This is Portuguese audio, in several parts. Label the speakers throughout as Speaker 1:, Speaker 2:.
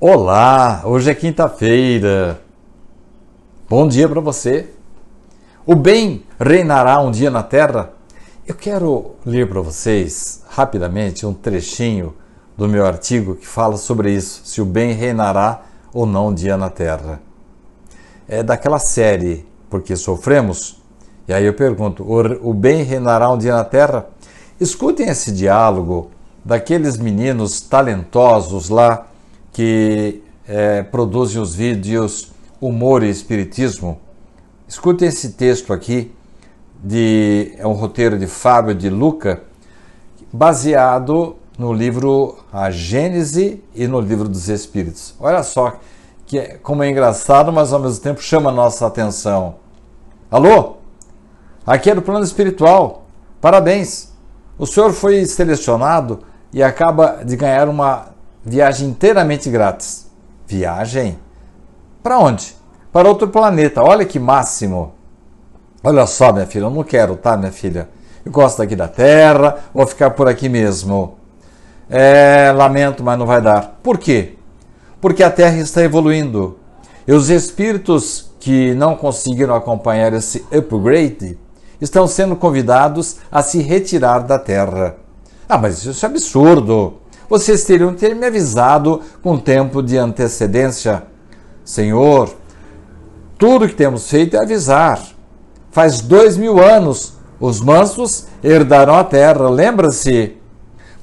Speaker 1: Olá, hoje é quinta-feira. Bom dia para você. O bem reinará um dia na terra? Eu quero ler para vocês rapidamente um trechinho do meu artigo que fala sobre isso, se o bem reinará ou não um dia na terra. É daquela série Porque Sofremos? E aí eu pergunto: o bem reinará um dia na terra? Escutem esse diálogo daqueles meninos talentosos lá que é, produzem os vídeos Humor e Espiritismo. Escutem esse texto aqui, de, é um roteiro de Fábio de Luca, baseado no livro A Gênese e no livro dos Espíritos. Olha só que é, como é engraçado, mas ao mesmo tempo chama a nossa atenção. Alô? Aqui é do plano espiritual. Parabéns! O senhor foi selecionado e acaba de ganhar uma viagem inteiramente grátis. Viagem? Para onde? Para outro planeta. Olha que máximo. Olha só, minha filha, eu não quero, tá, minha filha? Eu gosto daqui da Terra, vou ficar por aqui mesmo. É, lamento, mas não vai dar. Por quê? Porque a Terra está evoluindo. E os espíritos que não conseguiram acompanhar esse upgrade estão sendo convidados a se retirar da Terra. Ah, mas isso é absurdo. Vocês teriam que ter me avisado com tempo de antecedência. Senhor, tudo que temos feito é avisar. Faz dois mil anos os mansos herdaram a terra, lembra-se?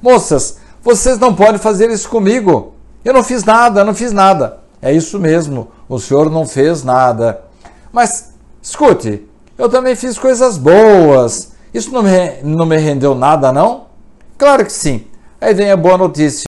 Speaker 1: Moças, vocês não podem fazer isso comigo. Eu não fiz nada, não fiz nada. É isso mesmo, o senhor não fez nada. Mas, escute, eu também fiz coisas boas. Isso não me, não me rendeu nada, não? Claro que sim. Aí vem a boa notícia.